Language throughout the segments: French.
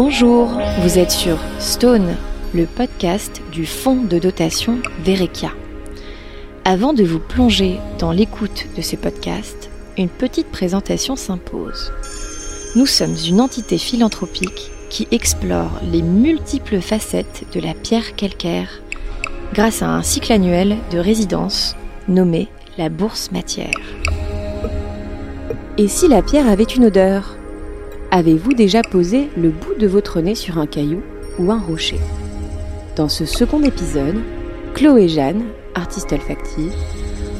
Bonjour, vous êtes sur Stone, le podcast du fonds de dotation Verekia. Avant de vous plonger dans l'écoute de ce podcast, une petite présentation s'impose. Nous sommes une entité philanthropique qui explore les multiples facettes de la pierre calcaire grâce à un cycle annuel de résidence nommé la bourse matière. Et si la pierre avait une odeur? Avez-vous déjà posé le bout de votre nez sur un caillou ou un rocher Dans ce second épisode, Chloé Jeanne, artiste olfactive,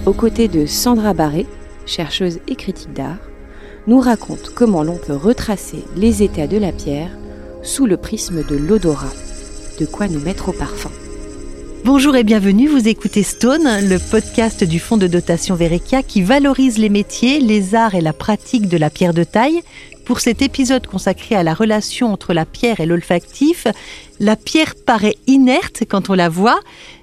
aux côtés de Sandra Barré, chercheuse et critique d'art, nous raconte comment l'on peut retracer les états de la pierre sous le prisme de l'odorat. De quoi nous mettre au parfum. Bonjour et bienvenue, vous écoutez Stone, le podcast du fonds de dotation Verekia qui valorise les métiers, les arts et la pratique de la pierre de taille. Pour cet épisode consacré à la relation entre la pierre et l'olfactif, la pierre paraît inerte quand on la voit,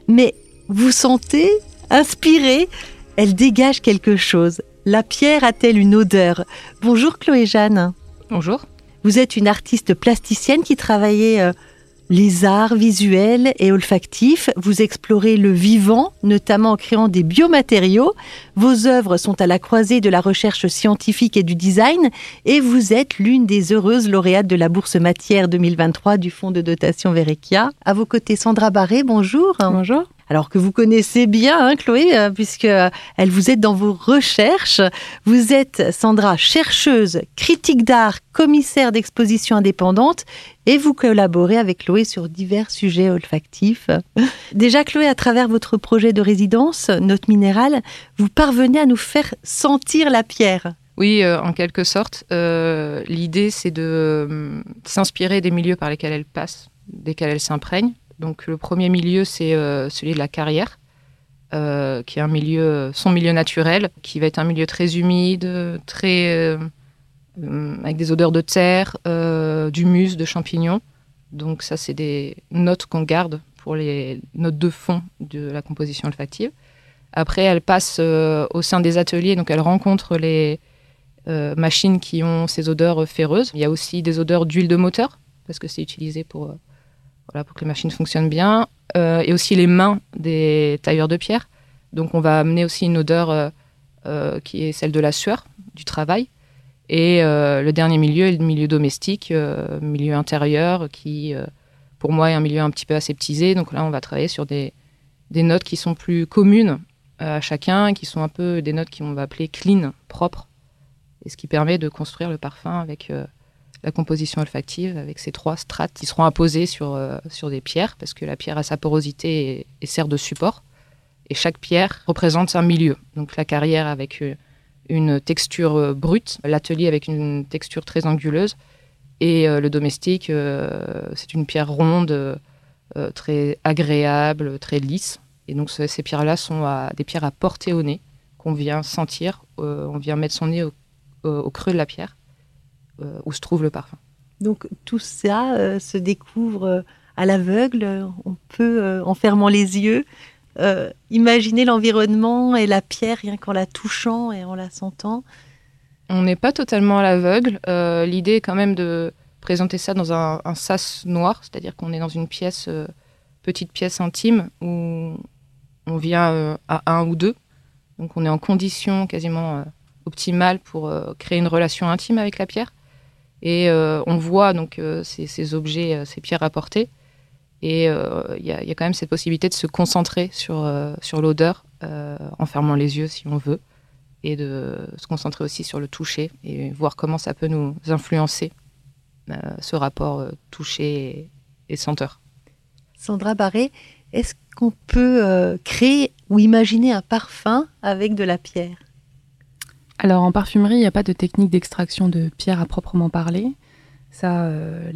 mais vous sentez, inspirée, elle dégage quelque chose. La pierre a-t-elle une odeur? Bonjour Chloé Jeanne. Bonjour. Vous êtes une artiste plasticienne qui travaillait euh, les arts visuels et olfactifs. Vous explorez le vivant, notamment en créant des biomatériaux. Vos œuvres sont à la croisée de la recherche scientifique et du design et vous êtes l'une des heureuses lauréates de la Bourse Matière 2023 du Fonds de dotation Verekia. À vos côtés, Sandra Barré, bonjour. Bonjour alors que vous connaissez bien, hein, Chloé, euh, puisque euh, elle vous aide dans vos recherches. Vous êtes, Sandra, chercheuse, critique d'art, commissaire d'exposition indépendante, et vous collaborez avec Chloé sur divers sujets olfactifs. Déjà, Chloé, à travers votre projet de résidence, Note Minérale, vous parvenez à nous faire sentir la pierre. Oui, euh, en quelque sorte. L'idée, c'est de s'inspirer des milieux par lesquels elle passe, desquels elle s'imprègne donc le premier milieu, c'est euh, celui de la carrière, euh, qui est un milieu, son milieu naturel, qui va être un milieu très humide, très euh, avec des odeurs de terre, d'humus, de champignons. Donc ça, c'est des notes qu'on garde pour les notes de fond de la composition olfactive. Après, elle passe au sein des ateliers, donc elle rencontre les machines qui ont ces odeurs ferreuses. Il y a aussi des odeurs d'huile de moteur, parce que c'est utilisé pour voilà, pour que les machines fonctionnent bien, euh, et aussi les mains des tailleurs de pierre. Donc on va amener aussi une odeur euh, euh, qui est celle de la sueur, du travail. Et le dernier milieu est le milieu domestique, milieu intérieur, qui pour moi est un milieu un petit peu aseptisé. Donc là on va travailler sur des, des notes qui sont plus communes à chacun, qui sont un peu des notes qu'on va appeler clean, propres, et ce qui permet de construire le parfum avec la composition olfactive avec ces trois strates qui seront imposées sur, euh, sur des pierres, parce que la pierre a sa porosité et, sert de support. Et chaque pierre représente un milieu. Donc la carrière avec euh, une texture euh, brute, l'atelier avec une texture très anguleuse, et le domestique, c'est une pierre ronde, très agréable, très lisse. Et donc ces pierres-là sont des pierres à porter au nez, qu'on vient sentir, on vient mettre son nez au creux de la pierre où se trouve le parfum. Donc tout ça euh, se découvre euh, à l'aveugle, on peut, en fermant les yeux, imaginer l'environnement et la pierre rien qu'en la touchant et en la sentant. On n'est pas totalement à l'aveugle. L'idée est quand même de présenter ça dans un, sas noir, c'est-à-dire qu'on est dans une pièce, petite pièce intime, où on vient à un ou deux. Donc on est en condition quasiment optimale pour créer une relation intime avec la pierre. Et euh, on voit donc euh, ces, objets, euh, ces pierres apportées. Et il y, a quand même cette possibilité de se concentrer sur, sur l'odeur en fermant les yeux si on veut. Et de se concentrer aussi sur le toucher et voir comment ça peut nous influencer, ce rapport toucher et, senteur. Sandra Barré, est-ce qu'on peut créer ou imaginer un parfum avec de la pierre? Alors en parfumerie, il n'y a pas de technique d'extraction de pierre à proprement parler. Ça, euh,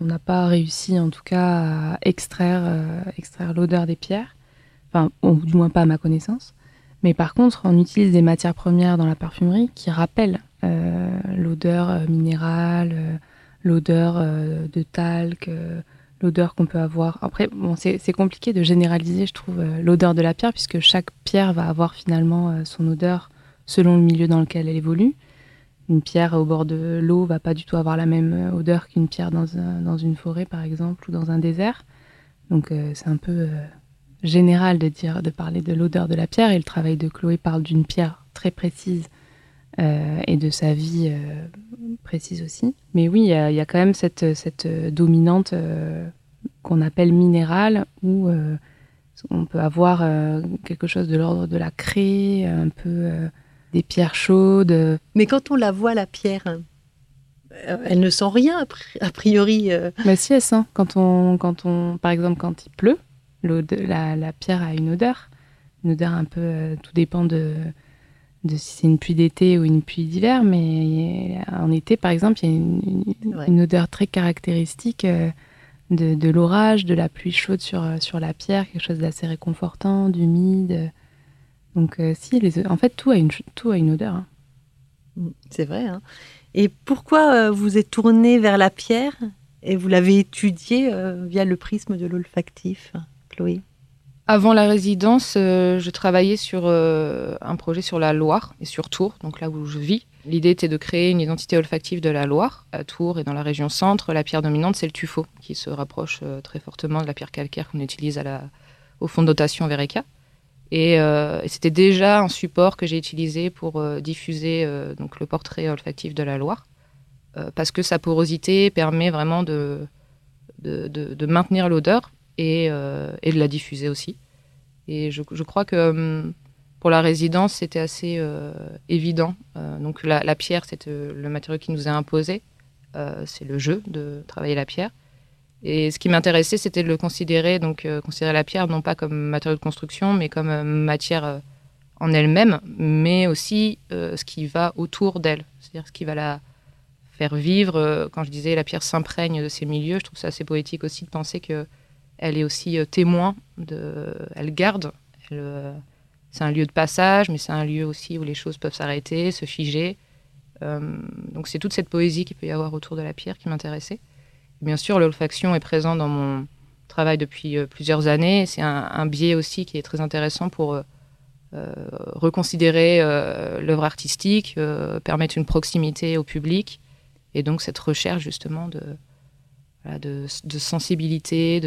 on n'a pas réussi en tout cas à extraire, euh, extraire l'odeur des pierres, enfin, ou du moins pas à ma connaissance. Mais par contre, on utilise des matières premières dans la parfumerie qui rappellent euh, l'odeur minérale, l'odeur de talc, l'odeur qu'on peut avoir. Après, bon, c'est compliqué de généraliser, je trouve, l'odeur de la pierre, puisque chaque pierre va avoir finalement son odeur selon le milieu dans lequel elle évolue. une pierre au bord de l'eau va pas du tout avoir la même odeur qu'une pierre dans, dans, une forêt, par exemple, ou dans un désert. Donc c'est un peu général de dire, de parler de l'odeur de la pierre. Et le travail de Chloé parle d'une pierre très précise et de sa vie précise aussi. Mais oui, il y, a quand même cette, cette dominante qu'on appelle minérale où on peut avoir euh, quelque chose de l'ordre de la craie, un peu euh, des pierres chaudes. Mais quand on la voit, la pierre, euh, elle ne sent rien a priori. Mais si elle sent. Quand on, quand on, par exemple, quand il pleut, la, la, pierre a une odeur. Une odeur un peu. tout dépend de, de si c'est une pluie d'été ou une pluie d'hiver. Mais en été, par exemple, il y a une, une odeur très caractéristique de, l'orage, de la pluie chaude sur, euh, sur la pierre, quelque chose d'assez réconfortant, d'humide. Donc, euh, si, les, en fait, tout a une, tout a une odeur. Hein. Mm, c'est vrai. Hein. Et pourquoi euh, vous êtes tourné vers la pierre et vous l'avez étudiée via le prisme de l'olfactif, Chloé? Avant la résidence, je travaillais sur un projet sur la Loire et sur Tours, donc là où je vis. L'idée était de créer une identité olfactive de la Loire, à Tours et dans la région centre. La pierre dominante, c'est le tuffeau, qui se rapproche euh, très fortement de la pierre calcaire qu'on utilise à la, au fond de dotation Euh, et, c'était déjà un support que j'ai utilisé pour euh, diffuser donc le portrait olfactif de la Loire, parce que sa porosité permet vraiment de, de, maintenir l'odeur et, de la diffuser aussi. Et je, crois que hum, pour la résidence, c'était assez euh, évident. Euh, donc la, pierre, c'est euh, le matériau qui nous est imposé. c'est le jeu de travailler la pierre. Et ce qui m'intéressait, c'était de le considérer, donc considérer la pierre non pas comme matériau de construction, mais comme matière en elle-même, mais aussi ce qui va autour d'elle, c'est-à-dire ce qui va la faire vivre. quand je disais la pierre s'imprègne de ses milieux, je trouve ça assez poétique aussi de penser que elle est aussi témoin de, elle garde, c'est un lieu de passage, mais c'est un lieu aussi où les choses peuvent s'arrêter, se figer. Euh, donc c'est toute cette poésie qu'il peut y avoir autour de la pierre qui m'intéressait. Bien sûr, l'olfaction est présente dans mon travail depuis euh, plusieurs années. C'est un, biais aussi qui est très intéressant pour euh, reconsidérer l'œuvre artistique, permettre une proximité au public, et donc cette recherche justement de, sensibilité,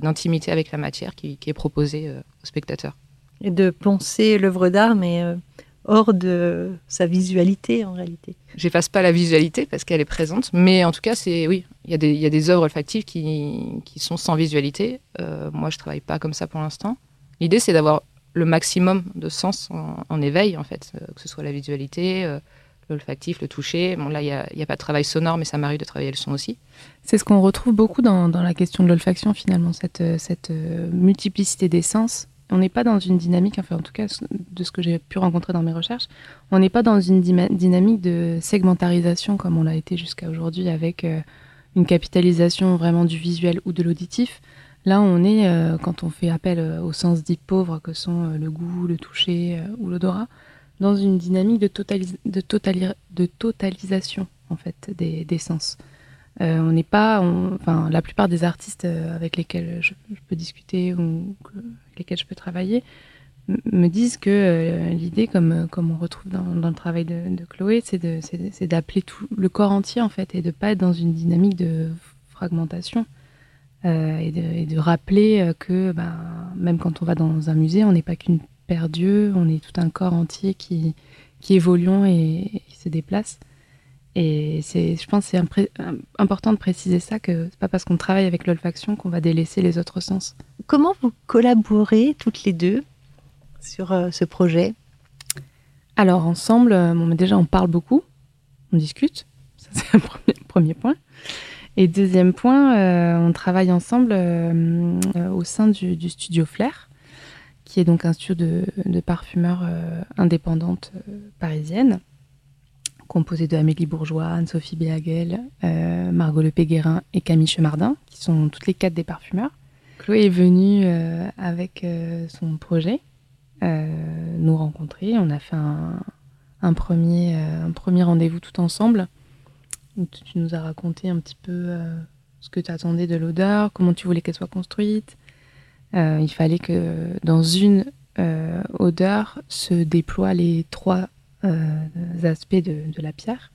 d'intimité avec la matière qui, est proposée aux spectateurs et de penser l'œuvre d'art, mais euh, hors de sa visualité en réalité. J'efface pas la visualité parce qu'elle est présente, mais en tout cas, c'est oui, il y, a des, y a des œuvres olfactives qui, qui sont sans visualité. Euh, moi, je travaille pas comme ça pour l'instant. L'idée, c'est d'avoir le maximum de sens en, éveil, en fait, euh, que ce soit la visualité, l'olfactif, le toucher. Bon, là, il n'y a, a, pas de travail sonore, mais ça m'arrive de travailler le son aussi. C'est ce qu'on retrouve beaucoup dans, dans, la question de l'olfaction, finalement, cette, cette multiplicité des sens on n'est pas dans une dynamique, enfin en tout cas de ce que j'ai pu rencontrer dans mes recherches, on n'est pas dans une dynamique de segmentarisation comme on l'a été jusqu'à aujourd'hui avec euh, une capitalisation vraiment du visuel ou de l'auditif. Là, on est, euh, quand on fait appel euh, aux sens dits pauvres que sont le goût, le toucher ou l'odorat, dans une dynamique de, de, totalisation en fait des sens. Euh, on n'est pas, enfin, la plupart des artistes euh, avec lesquels je, peux discuter ou lesquels je peux travailler me disent que euh, l'idée, comme, comme on retrouve dans, le travail de, Chloé, c'est d'appeler tout le corps entier en fait et de pas être dans une dynamique de fragmentation et, de, rappeler que ben, même quand on va dans un musée, on n'est pas qu'une paire d'yeux, on est tout un corps entier qui, qui évolue et qui se déplace. Et c'est, je pense que c'est important de préciser ça, que c'est pas parce qu'on travaille avec l'olfaction qu'on va délaisser les autres sens. Comment vous collaborez toutes les deux sur euh, ce projet? Alors ensemble, euh, bon, déjà on parle beaucoup, on discute, ça c'est un premier, point. Et deuxième point, euh, on travaille ensemble au sein du, studio Flair, qui est donc un studio de, de parfumeurs indépendantes parisiennes composé de Amélie Bourgeois, Anne-Sophie Béhagel, euh, Margot Le Péguérin et Camille Chemardin, qui sont toutes les quatre des parfumeurs. Chloé est venue euh, avec euh, son projet nous rencontrer. On a fait un, premier, rendez-vous tout ensemble. tu nous as raconté un petit peu ce que tu attendais de l'odeur, comment tu voulais qu'elle soit construite. il fallait que dans une odeur se déploient les trois aspects de, la pierre.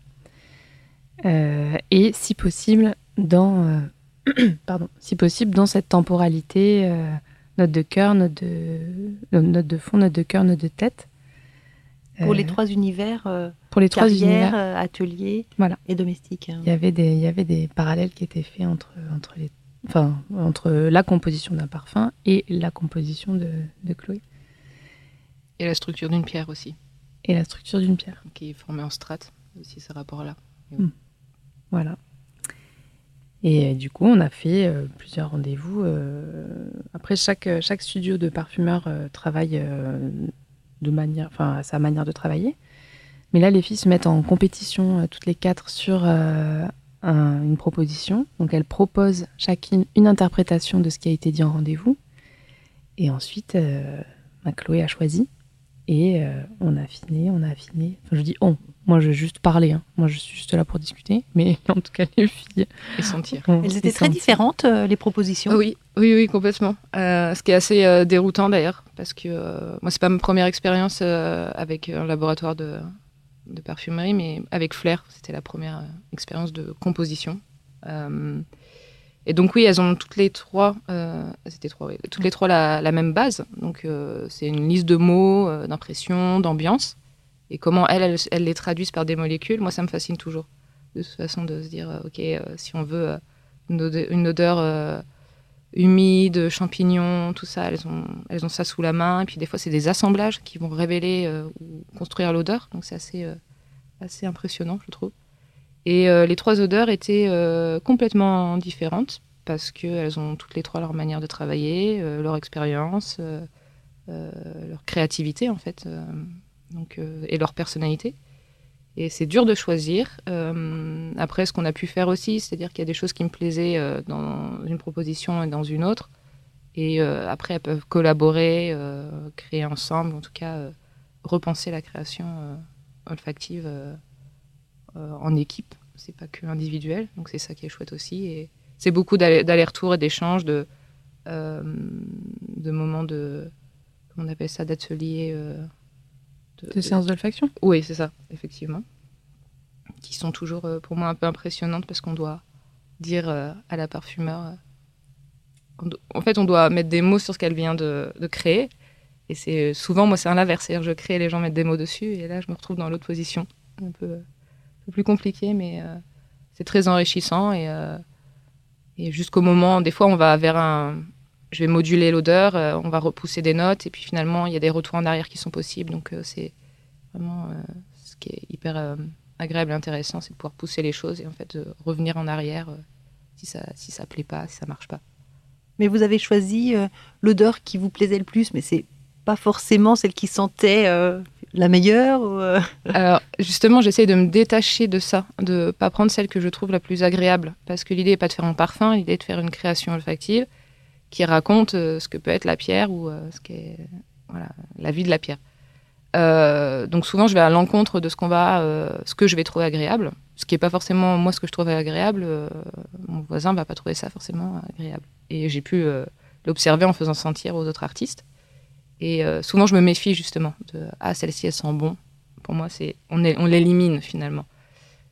et si possible dans pardon, si possible dans cette temporalité note de cœur, note de, note de fond, note de cœur, note de tête. Pour les trois univers, pour les trois carrière, univers, atelier voilà. et domestique. Il y avait des, il y avait des parallèles qui étaient faits entre, entre les enfin, entre la composition d'un parfum et la composition de, de, Chloé. Et la structure d'une pierre aussi. Et la structure d'une pierre. Qui est formée en strates, aussi ce rapport-là. Mmh. Voilà. Et euh, du coup, on a fait euh, plusieurs rendez-vous. Euh, après, chaque, chaque studio de parfumeur euh, travaille de manière, enfin, à sa manière de travailler. Mais là, les filles se mettent en compétition toutes les quatre sur un, une proposition. Donc, elles proposent chacune une interprétation de ce qui a été dit en rendez-vous. Et ensuite, Chloé a choisi. Et on a affiné, on a affiné. Enfin, je dis on, moi, je vais juste parler. Hein. Moi, je suis juste là pour discuter. Mais en tout cas, les filles. Et sentir. Elles étaient très différentes, euh, les propositions Oui, oui, oui, complètement. Euh, ce qui est assez euh, déroutant d'ailleurs. Parce que euh, moi, c'est pas ma première expérience euh, avec un laboratoire de, de, parfumerie, mais avec Flair, c'était la première expérience de composition. Et donc, oui, elles ont toutes les trois, c'était trois, toutes les trois la, même base. Donc, c'est une liste de mots, d'impressions, d'ambiance. Et comment elles, elles, les traduisent par des molécules, moi, ça me fascine toujours. De toute façon, de se dire, euh, OK, euh, si on veut euh, une odeur, une odeur euh, humide, champignons, tout ça, elles ont, elles ont ça sous la main. Et puis des fois, c'est des assemblages qui vont révéler euh, ou construire l'odeur. Donc c'est assez, euh, assez impressionnant, je trouve. Et les trois odeurs étaient complètement différentes parce qu'elles ont toutes les trois leur manière de travailler, leur expérience, leur créativité, en fait donc, euh, et leur personnalité. Et c'est dur de choisir. Euh, après, ce qu'on a pu faire aussi, c'est-à-dire qu'il y a des choses qui me plaisaient euh, dans une proposition et dans une autre. Et euh, après, elles peuvent collaborer, euh, créer ensemble, en tout cas, euh, repenser la création olfactive en équipe. C'est pas que individuel, donc c'est ça qui est chouette aussi. Et c'est beaucoup d'aller-retour et d'échanges, de, de moments de, comment on appelle ça, d'ateliers de, de séances d'olfaction Oui, c'est ça, effectivement. Qui sont toujours euh, pour moi un peu impressionnantes parce qu'on doit dire euh, à la parfumeur. Euh, en fait, on doit mettre des mots sur ce qu'elle vient de, de, créer. Et c'est souvent, moi, c'est l'inverse. C'est-à-dire, je crée, les gens mettent des mots dessus. Et là, je me retrouve dans l'autre position. Un peu, un plus compliqué, mais euh, c'est très enrichissant. Et, euh, et jusqu'au moment, des fois, on va vers un. Je vais moduler l'odeur, euh, on va repousser des notes, et puis finalement, il y a des retours en arrière qui sont possibles. Donc, c'est vraiment ce qui est hyper agréable et intéressant, c'est de pouvoir pousser les choses et en fait de revenir en arrière si ça si ça plaît pas, si ça marche pas. Mais vous avez choisi l'odeur qui vous plaisait le plus, mais c'est pas forcément celle qui sentait la meilleure euh... Alors justement, j'essaie de me détacher de ça, de pas prendre celle que je trouve la plus agréable, parce que l'idée est pas de faire un parfum, l'idée est de faire une création olfactive qui raconte ce que peut être la pierre ou ce qu'est voilà la vie de la pierre. Euh, donc souvent, je vais à l'encontre de ce qu'on va, euh, ce que je vais trouver agréable, ce qui est pas forcément moi ce que je trouve agréable. Euh, mon voisin va pas trouver ça forcément agréable. Et j'ai pu euh, l'observer en faisant sentir aux autres artistes. Et euh, souvent, je me méfie justement de ah celle-ci elle sent bon. Pour moi, c'est on, on l'élimine finalement.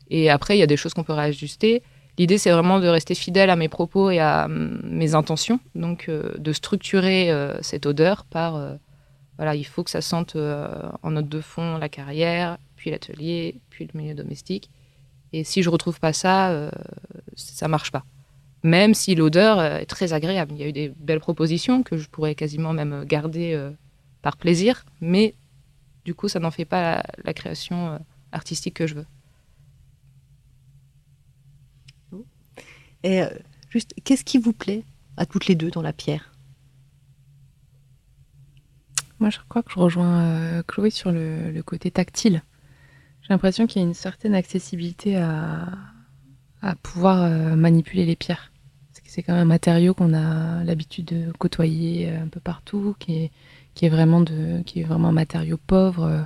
Et après, il y a des choses qu'on peut réajuster. L'idée, c'est vraiment de rester fidèle à mes propos et à mm, mes intentions, donc de structurer cette odeur par voilà, il faut que ça sente euh, en note de fond la carrière, puis l'atelier, puis le milieu domestique. Et si je retrouve pas ça, euh, ça marche pas. Même si l'odeur est très agréable. Il y a eu des belles propositions que je pourrais quasiment même garder euh, par plaisir, mais du coup, ça n'en fait pas la, la création euh, artistique que je veux. Et euh, juste, qu'est-ce qui vous plaît à toutes les deux dans la pierre? Moi, je crois que je rejoins euh, Chloé sur le, le, côté tactile. J'ai l'impression qu'il y a une certaine accessibilité à, à pouvoir euh, manipuler les pierres. C'est quand même un matériau qu'on a l'habitude de côtoyer euh, un peu partout, qui est, vraiment, un matériau pauvre, euh,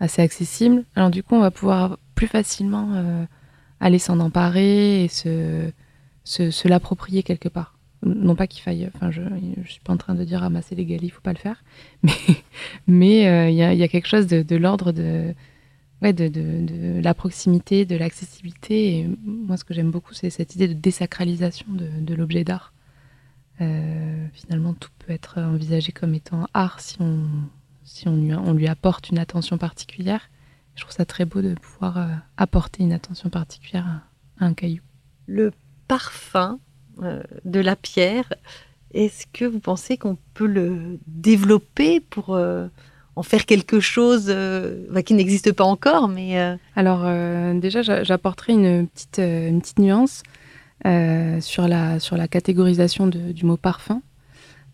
assez accessible. Alors du coup, on va pouvoir plus facilement euh, aller s'en emparer et se, se, l'approprier quelque part non pas qu'il faille, enfin je, je suis pas en train de dire ramasser les galis, il faut pas le faire, mais il y, a, quelque chose de l'ordre de ouais, de, de, la proximité, de l'accessibilité. Et moi, ce que j'aime beaucoup, c'est cette idée de désacralisation de, l'objet d'art. finalement, tout peut être envisagé comme étant art si on, si on lui, on lui apporte une attention particulière. Je trouve ça très beau de pouvoir apporter une attention particulière à, un caillou. Le parfum de la pierre, est-ce que vous pensez qu'on peut le développer pour euh, en faire quelque chose euh, bah, qui n'existe pas encore mais euh, Alors déjà, j'apporterai une petite, nuance sur, la, sur la catégorisation du mot parfum.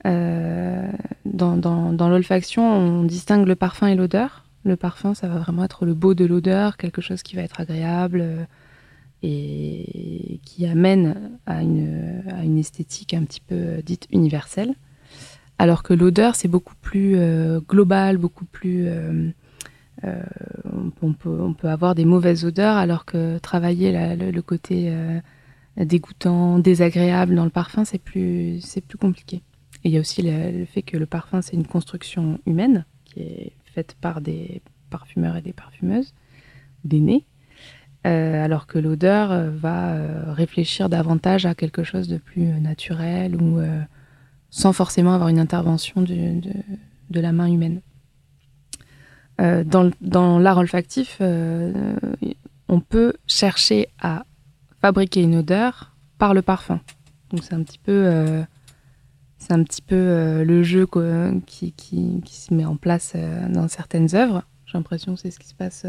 dans, dans, dans l'olfaction, on distingue le parfum et l'odeur. Le parfum, ça va vraiment être le beau de l'odeur, quelque chose qui va être agréable, et qui amène à une, à une esthétique un petit peu dite universelle. Alors que l'odeur, c'est beaucoup plus euh, global, beaucoup plus... Euh, euh, on, peut, avoir des mauvaises odeurs, alors que travailler le, côté dégoûtant, désagréable dans le parfum, c'est plus, plus compliqué. Et il y a aussi le, fait que le parfum, c'est une construction humaine qui est faite par des parfumeurs et des parfumeuses, des. Euh, alors que l'odeur va réfléchir davantage à quelque chose de plus naturel ou sans forcément avoir une intervention de, la main humaine. dans, l'art olfactif, on peut chercher à fabriquer une odeur par le parfum. Donc c'est un petit peu, c'est un petit peu le jeu qui, qui, se met en place dans certaines œuvres. J'ai l'impression que c'est ce qui se passe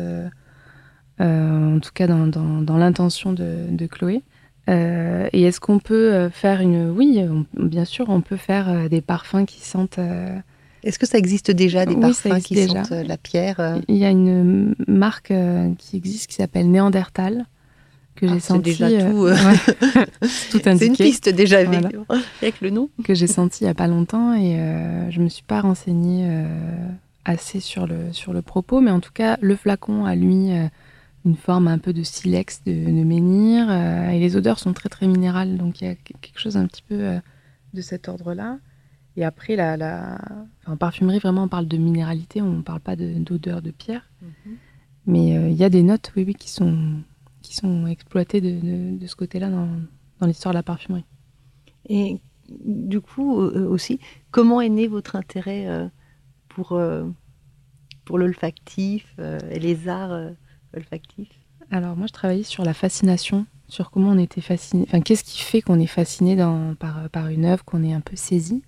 euh, en tout cas dans, dans, l'intention de, de, Chloé. Euh, et est-ce qu'on peut euh, faire une... Oui, bien sûr, on peut faire des parfums qui sentent... Est-ce que ça existe déjà, des parfums qui sentent la pierre Il y a une marque qui existe qui s'appelle Néandertal, que j'ai ah, senti. déjà tout, tout C'est une piste déjà avec, le nom. Que j'ai senti il n'y a pas longtemps et je ne me suis pas renseignée assez sur le, sur le propos, mais en tout cas, le flacon a lui une forme un peu de silex, de, menhir. Euh, et les odeurs sont très très minérales, donc il y a quelque chose un petit peu euh, de cet ordre-là. Et après, la, en parfumerie, vraiment, on parle de minéralité, on ne parle pas d'odeur de, pierre. Mhm. Mais euh, il y a des notes, oui, oui, qui sont, qui sont exploitées de, de ce côté-là dans, dans l'histoire de la parfumerie. Et du coup, aussi, comment est né votre intérêt pour, pour l'olfactif et les arts olfactif Alors moi, je travaillais sur la fascination, sur comment on était fasciné, enfin qu'est-ce qui fait qu'on est fasciné par, par une œuvre, qu'on est un peu saisi.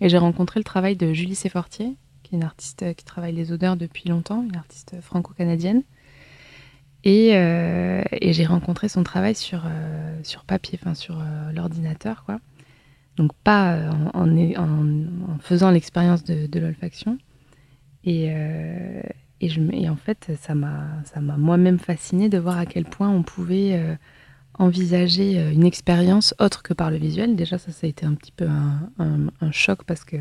Et j'ai rencontré le travail de Julie Séfortier, qui est une artiste qui travaille les odeurs depuis longtemps, une artiste franco-canadienne. Et, euh, et j'ai rencontré son travail sur, euh, sur papier, enfin sur euh, l'ordinateur, quoi. Donc pas en, faisant l'expérience de, de l'olfaction. Et, et, en fait, ça m'a moi-même fasciné de voir à quel point on pouvait euh, envisager euh, une expérience autre que par le visuel. Déjà, ça, a été un petit peu un, choc parce que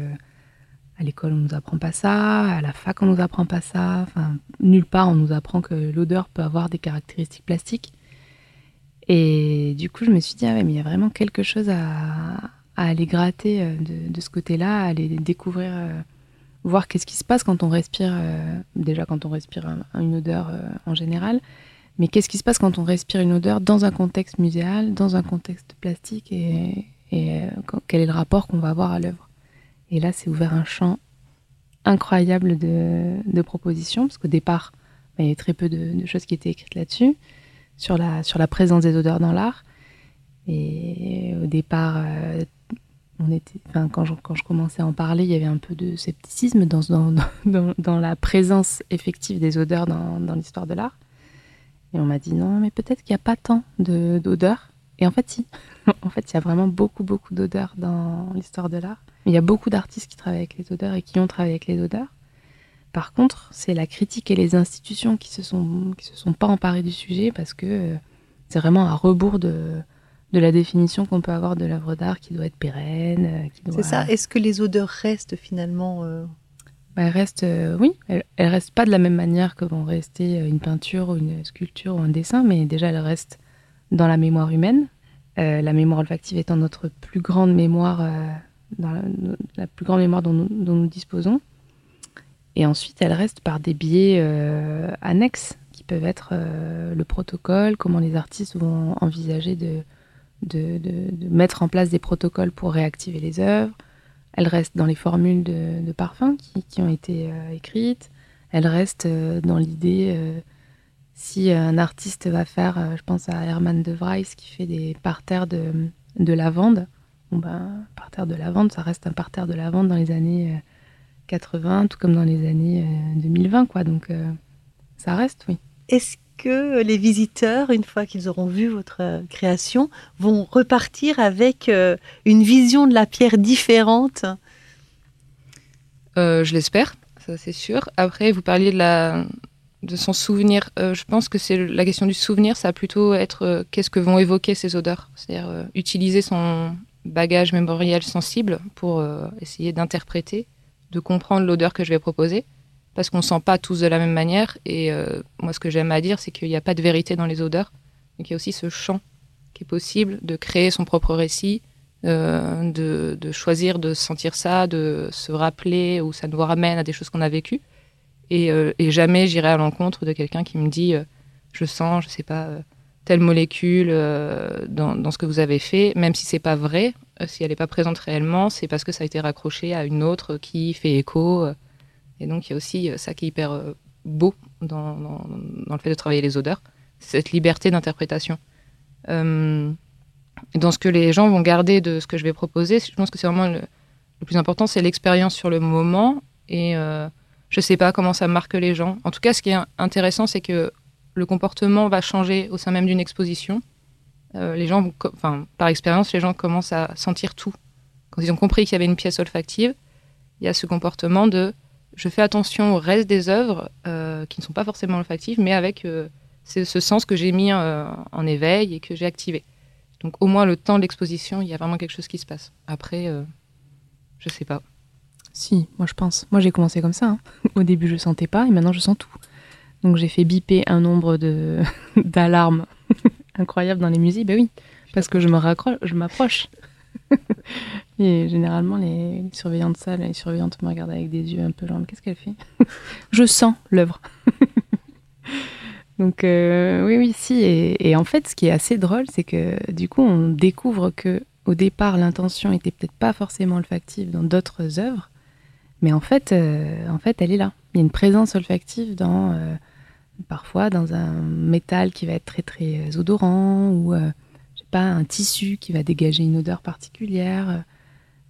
à l'école, on nous apprend pas ça, à la fac, on nous apprend pas ça. Enfin, nulle part, on nous apprend que l'odeur peut avoir des caractéristiques plastiques. Et du coup, je me suis dit, ah ouais, mais il y a vraiment quelque chose à, aller gratter euh, de ce côté-là, à aller découvrir voir qu'est-ce qui se passe quand on respire, euh, déjà quand on respire une odeur euh, en général, mais qu'est-ce qui se passe quand on respire une odeur dans un contexte muséal, dans un contexte plastique, et, euh, quel est le rapport qu'on va avoir à l'œuvre. Et là, c'est ouvert un champ incroyable de, propositions, parce qu'au départ, bah, il y avait très peu de, choses qui étaient écrites là-dessus, sur la, sur la présence des odeurs dans l'art. Et au départ, était, quand, je, commençais à en parler, il y avait un peu de scepticisme dans, la présence effective des odeurs dans, l'histoire de l'art. Et on m'a dit non, mais peut-être qu'il n'y a pas tant d'odeurs. Et en fait, si. en fait, il y a vraiment beaucoup, beaucoup d'odeurs dans l'histoire de l'art. Il y a beaucoup d'artistes qui travaillent avec les odeurs et qui ont travaillé avec les odeurs. Par contre, c'est la critique et les institutions qui se se sont pas emparées du sujet parce que euh, c'est vraiment à rebours de, de la définition qu'on peut avoir de l'œuvre d'art qui doit être pérenne. Euh, C'est ça. Est-ce que les odeurs restent finalement euh... bah, Elles restent, euh, oui. Elles, elles, restent pas de la même manière que vont rester une peinture ou une sculpture ou un dessin, mais déjà elles restent dans la mémoire humaine. la mémoire olfactive étant notre plus grande mémoire, dans la, plus grande mémoire dont nous, dont nous, disposons. Et ensuite, elles restent par des biais annexes qui peuvent être le protocole, comment les artistes vont envisager de, de, mettre en place des protocoles pour réactiver les œuvres. Elles restent dans les formules de, parfums qui, ont été écrites. Elles restent dans l'idée si un artiste va faire, euh, je pense à Herman de Vries qui fait des parterres de, de lavande, bon ben, parterre de lavande, ça reste un parterre de lavande dans les années 80, euh, tout comme dans les années 2020, euh, quoi. Donc ça reste, oui. Que les visiteurs, une fois qu'ils auront vu votre création, vont repartir avec une vision de la pierre différente? Je l'espère, ça c'est sûr. Après, vous parliez de son souvenir. Euh, je pense que c'est la question du souvenir, ça va plutôt être euh, qu'est-ce que vont évoquer ces odeurs? C'est-à-dire euh, utiliser son bagage mémoriel sensible pour essayer d'interpréter, de comprendre l'odeur que je vais proposer, parce qu'on ne sent pas tous de la même manière. Et moi, ce que j'aime à dire, c'est qu'il n'y a pas de vérité dans les odeurs. Donc il y a aussi ce champ qui est possible de créer son propre récit, de, de, choisir de sentir ça, de se rappeler, ou ça nous ramène à des choses qu'on a vécues. Euh, et, jamais j'irai à l'encontre de quelqu'un qui me dit euh, je sens, je sais pas, euh, telle molécule dans, ce que vous avez fait, même si c'est pas vrai, si elle n'est pas présente réellement, c'est parce que ça a été raccroché à une autre qui fait écho. Et donc il y a aussi ça qui est hyper beau dans, le fait de travailler les odeurs, cette liberté d'interprétation. dans ce que les gens vont garder de ce que je vais proposer, je pense que c'est vraiment le, plus important, c'est l'expérience sur le moment et je sais pas comment ça marque les gens. En tout cas, ce qui est intéressant, c'est que le comportement va changer au sein même d'une exposition. Euh, les gens, enfin, par expérience, les gens commencent à sentir tout. Quand ils ont compris qu'il y avait une pièce olfactive, il y a ce comportement de je fais attention au reste des œuvres euh, qui ne sont pas forcément olfactives, mais avec euh, ce sens que j'ai mis en éveil et que j'ai activé. Donc au moins le temps de l'exposition, il y a vraiment quelque chose qui se passe. Après, je sais pas. Si, moi je pense. Moi j'ai commencé comme ça. Hein. Au début je sentais pas et maintenant je sens tout. Donc j'ai fait biper un nombre de d'alarmes incroyables dans les musées. Ben oui, parce que je me raccroche, je m'approche. et généralement les, surveillants de salle, les surveillantes me regardent avec des yeux un peu genre qu'est-ce qu'elle fait? Je sens l'œuvre. Donc euh, oui, oui, si. Et, en fait, ce qui est assez drôle, c'est que du coup, on découvre que au départ, l'intention était peut-être pas forcément olfactive dans d'autres œuvres, mais en fait, euh, en fait, elle est là. Il y a une présence olfactive dans euh, parfois dans un métal qui va être très très odorant ou euh, je sais pas un tissu qui va dégager une odeur particulière.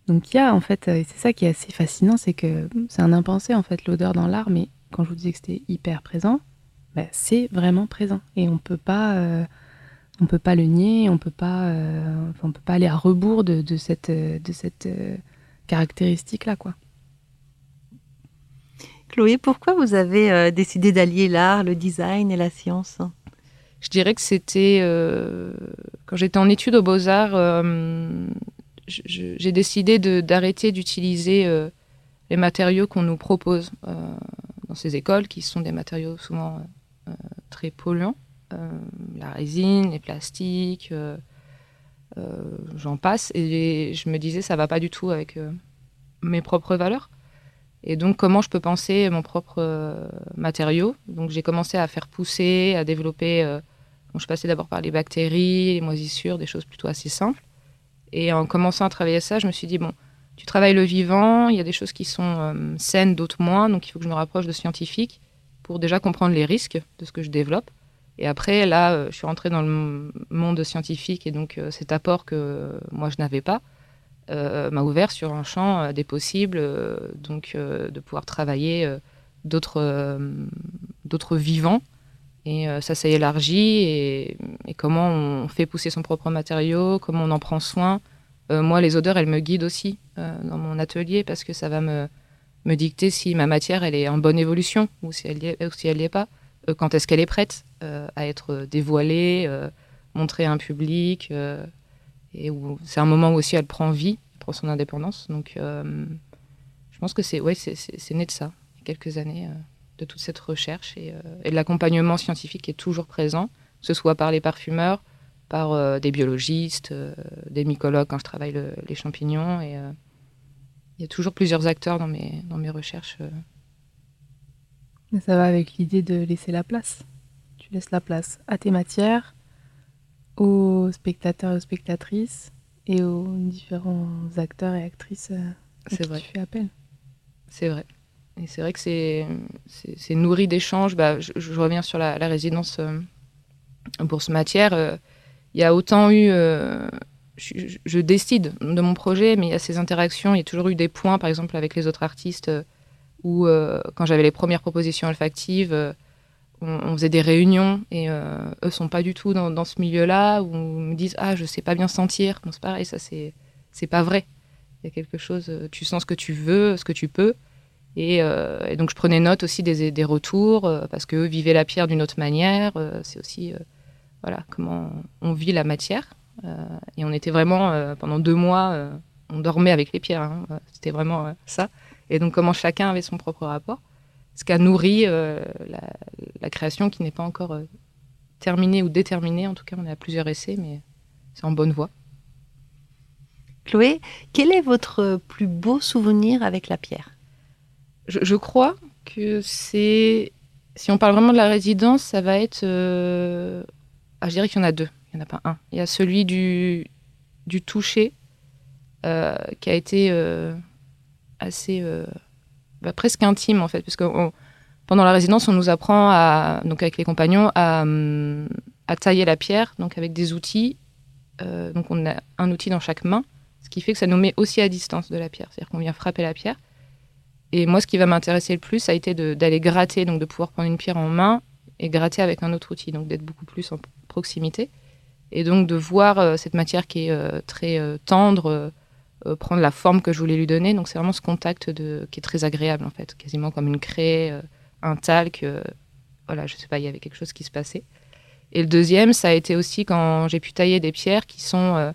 Donc il y a en fait, et c'est ça qui est assez fascinant, c'est que c'est un impensé en fait l'odeur dans l'art, mais quand je vous disais que c'était hyper présent, bah, c'est vraiment présent et on peut pas on peut pas le nier, on peut pas, on peut pas aller à rebours de, cette, de cette caractéristique là quoi. Chloé, pourquoi vous avez euh, décidé d'allier l'art, le design et la science? Je dirais que c'était euh, quand j'étais en études aux beaux-arts, euh, j'ai décidé d'arrêter d'utiliser les matériaux qu'on nous propose dans ces écoles, qui sont des matériaux souvent très polluants. la résine, les plastiques, j'en passe. Et je me disais, ça va pas du tout avec mes propres valeurs. Et donc, comment je peux penser mon propre euh, matériau? Donc, j'ai commencé à faire pousser, à développer. Euh, je passais d'abord par les bactéries, les moisissures, des choses plutôt assez simples. Et en commençant à travailler ça, je me suis dit bon, tu travailles le vivant, il y a des choses qui sont euh, saines, d'autres moins, donc il faut que je me rapproche de scientifiques pour déjà comprendre les risques de ce que je développe. Et après, là, je suis rentrée dans le monde scientifique et donc cet apport que moi je n'avais pas. Euh, m'a ouvert sur un champ euh, des possibles, euh, donc de pouvoir travailler d'autres vivants. Et ça s'est élargi et, comment on fait pousser son propre matériau, comment on en prend soin. moi, les odeurs, elles me guident aussi dans mon atelier parce que ça va me, dicter si ma matière, elle est en bonne évolution ou si elle est, est pas. quand est-ce qu'elle est prête à être dévoilée, montrée à un public et c'est un moment où aussi elle prend vie, elle prend son indépendance. Donc, euh, je pense que c'est ouais, c'est né de ça, quelques années euh, de toute cette recherche et, euh, et de l'accompagnement scientifique qui est toujours présent, que ce soit par les parfumeurs, par des biologistes, des mycologues quand je travaille les champignons. Et il y a toujours plusieurs acteurs dans mes, dans mes recherches. Ça va avec l'idée de laisser la place. tu laisses la place à tes matières, aux spectateurs et aux spectatrices et aux différents acteurs et actrices euh, à qui vrai. tu fais appel. C'est vrai. Et c'est vrai que c'est, nourri d'échanges. Bah, je, reviens sur la, résidence euh, bourse matière. euh, Il y a autant eu. euh, je, décide de mon projet, mais il y a ces interactions. Il y a toujours eu des points, par exemple, avec les autres artistes, euh, où quand j'avais les premières propositions olfactives, on, on faisait des réunions et eux sont pas du tout dans, ce milieu-là, où ils me disent Ah, je sais pas bien sentir. Bon, c'est pareil, ça, c'est, c'est pas vrai. Il y a quelque chose, tu sens ce que tu veux, ce que tu peux. Et, euh, et donc je prenais note aussi des, des retours, euh, parce qu'eux vivaient la pierre d'une autre manière. euh, c'est aussi voilà, comment on vit la matière. Et on était vraiment, pendant deux mois, on dormait avec les pierres. hein. C'était vraiment ça. Et donc comment chacun avait son propre rapport. Ce qui a nourri la, la création qui n'est pas encore terminée ou déterminée. En tout cas, on est à plusieurs essais, mais c'est en bonne voie. Chloé, quel est votre plus beau souvenir avec la pierre? Je, crois que c'est. Si on parle vraiment de la résidence, ça va être. euh, Ah, je dirais qu'il y en a deux. Il n'y en a pas un. Il y a celui du, du toucher, euh, qui a été euh, assez. bah, presque intime, en fait. Parce que pendant la résidence, on nous apprend, à, donc avec les compagnons, à, hum, à tailler la pierre, donc avec des outils. Donc on a un outil dans chaque main, ce qui fait que ça nous met aussi à distance de la pierre. C'est-à-dire qu'on vient frapper la pierre. Et moi, ce qui va m'intéresser le plus, ça a été d'aller gratter, donc de pouvoir prendre une pierre en main et gratter avec un autre outil, donc d'être beaucoup plus en proximité. Et donc de voir euh, cette matière qui est euh, très euh, tendre prendre la forme que je voulais lui donner. Donc c'est vraiment ce contact de, qui est très agréable en fait, quasiment comme une craie, un talc. voilà, je sais pas, il y avait quelque chose qui se passait. Et le deuxième, ça a été aussi quand j'ai pu tailler des pierres qui sont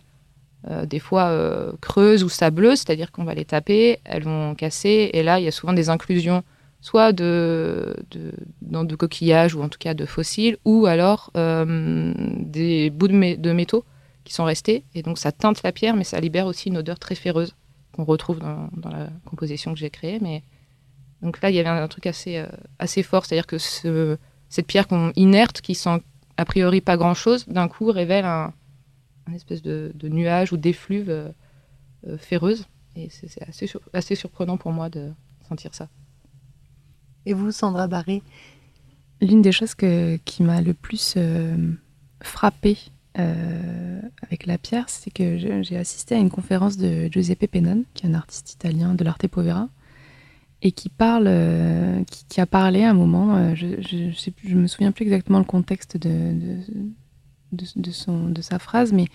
euh, des fois euh, creuses ou sableuses, c'est-à-dire qu'on va les taper, elles vont casser, et là, il y a souvent des inclusions, soit de, de, dans de coquillages ou en tout cas de fossiles, ou alors euh, des bouts de, mé- de métaux qui sont restés, et donc ça teinte la pierre, mais ça libère aussi une odeur très féreuse qu'on retrouve dans, la composition que j'ai créée. Mais donc là, il y avait un truc assez, assez fort, c'est-à-dire que ce, cette pierre inerte, qui sent a priori pas grand-chose, d'un coup révèle un, un espèce de, de nuage ou d'effluve euh, euh, féreuse. Et c'est assez, sur- assez surprenant pour moi de sentir ça. Et vous, Sandra Barré L'une des choses que- qui m'a le plus euh, frappée euh, avec la pierre, c'est que j'ai assisté à une conférence de Giuseppe Pennone, qui est un artiste italien de l'arte povera, et qui parle, euh, qui, qui a parlé à un moment, euh, je, je, je sais plus- je me souviens plus exactement le contexte de, de, de, son, de sa phrase, mais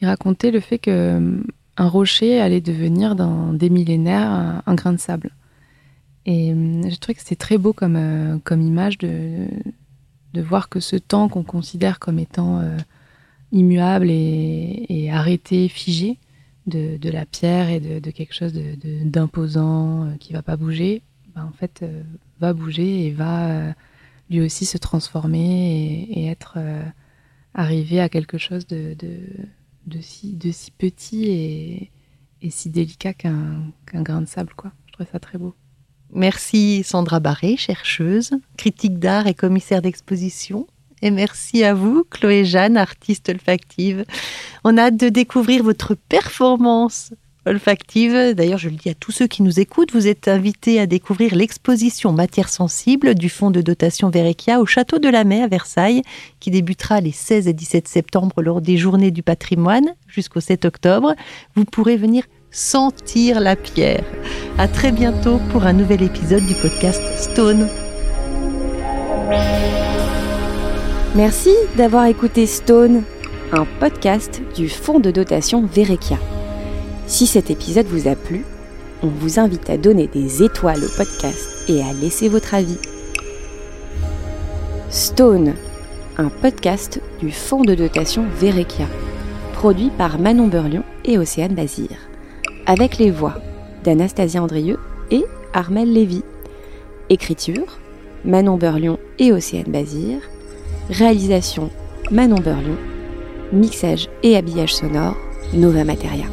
il racontait le fait que euh, un rocher allait devenir dans des millénaires un, grain de sable. Et euh, je trouvais que c'était très beau comme, euh, comme image de, de voir que ce temps qu'on considère comme étant immuable et, et arrêté, figé, de, de la pierre et de, de quelque chose d'imposant euh, qui va pas bouger, ben, en fait, va bouger et va lui aussi se transformer et être arrivé à quelque chose de, de, de si, de si petit et, et si délicat qu'un qu'un grain de sable. Quoi. Je trouvais ça très beau. Merci Sandra Barré, chercheuse, critique d'art et commissaire d'exposition. Et merci à vous, Chloé Jeanne, artiste olfactive. On a hâte de découvrir votre performance olfactive. D'ailleurs, je le dis à tous ceux qui nous écoutent, vous êtes invités à découvrir l'exposition Matière sensible du fonds de dotation Verecchia au château de la Mai à Versailles, qui débutera les 16 et 17 septembre lors des Journées du patrimoine jusqu'au 7 octobre. Vous pourrez venir sentir la pierre. À très bientôt pour un nouvel épisode du podcast Stone. Merci d'avoir écouté Stone, un podcast du fonds de dotation Verecchia. Si cet épisode vous a plu, on vous invite à donner des étoiles au podcast et à laisser votre avis. Stone, un podcast du fonds de dotation Verecchia, produit par Manon Berlion et Océane Bazir, avec les voix d'Anastasia Andrieux et Armel Lévy. Écriture, Manon Berlion et Océane Bazir. Réalisation Manon Berlion. Mixage et habillage sonore Nova Materia.